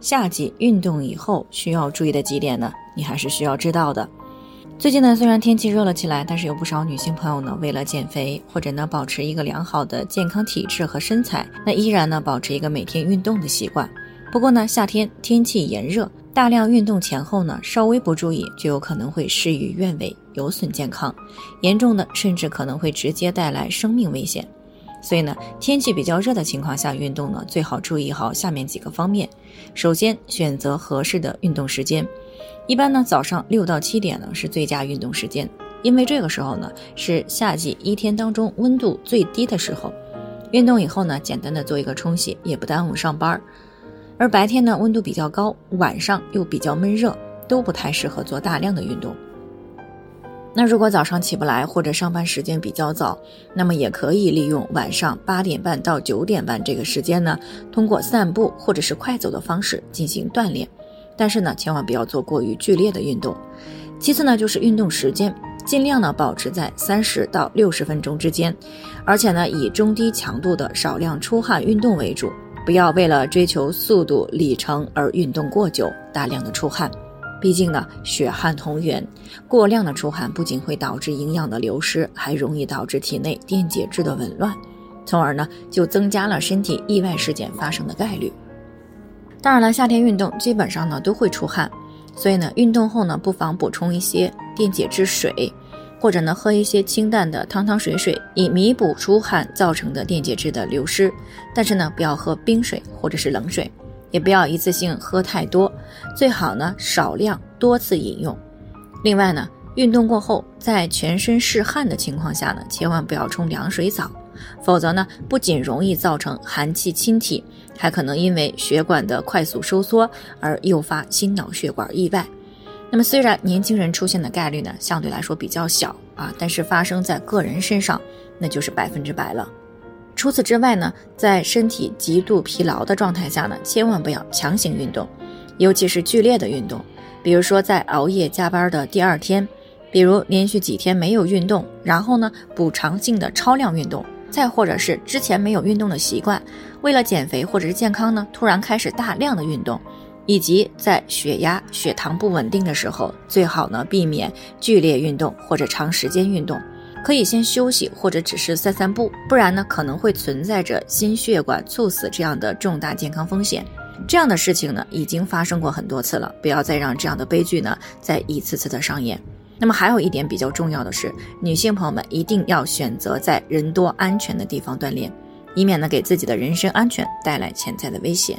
夏季运动以后需要注意的几点呢？你还是需要知道的。最近呢，虽然天气热了起来，但是有不少女性朋友呢，为了减肥或者呢保持一个良好的健康体质和身材，那依然呢保持一个每天运动的习惯。不过呢，夏天天气炎热，大量运动前后呢，稍微不注意就有可能会事与愿违，有损健康，严重的甚至可能会直接带来生命危险。所以呢，天气比较热的情况下运动呢，最好注意好下面几个方面。首先，选择合适的运动时间。一般呢，早上六到七点呢是最佳运动时间，因为这个时候呢是夏季一天当中温度最低的时候。运动以后呢，简单的做一个冲洗，也不耽误上班。而白天呢温度比较高，晚上又比较闷热，都不太适合做大量的运动。那如果早上起不来或者上班时间比较早，那么也可以利用晚上八点半到九点半这个时间呢，通过散步或者是快走的方式进行锻炼，但是呢，千万不要做过于剧烈的运动。其次呢，就是运动时间，尽量呢保持在三十到六十分钟之间，而且呢以中低强度的少量出汗运动为主，不要为了追求速度里程而运动过久，大量的出汗。毕竟呢，血汗同源，过量的出汗不仅会导致营养的流失，还容易导致体内电解质的紊乱，从而呢就增加了身体意外事件发生的概率。当然了，夏天运动基本上呢都会出汗，所以呢运动后呢不妨补充一些电解质水，或者呢喝一些清淡的汤汤水水，以弥补出汗造成的电解质的流失。但是呢不要喝冰水或者是冷水。也不要一次性喝太多，最好呢少量多次饮用。另外呢，运动过后在全身是汗的情况下呢，千万不要冲凉水澡，否则呢不仅容易造成寒气侵体，还可能因为血管的快速收缩而诱发心脑血管意外。那么虽然年轻人出现的概率呢相对来说比较小啊，但是发生在个人身上那就是百分之百了。除此之外呢，在身体极度疲劳的状态下呢，千万不要强行运动，尤其是剧烈的运动，比如说在熬夜加班的第二天，比如连续几天没有运动，然后呢补偿性的超量运动，再或者是之前没有运动的习惯，为了减肥或者是健康呢，突然开始大量的运动，以及在血压、血糖不稳定的时候，最好呢避免剧烈运动或者长时间运动。可以先休息或者只是散散步，不然呢可能会存在着心血管猝死这样的重大健康风险。这样的事情呢已经发生过很多次了，不要再让这样的悲剧呢再一次次的上演。那么还有一点比较重要的是，女性朋友们一定要选择在人多安全的地方锻炼，以免呢给自己的人身安全带来潜在的危险。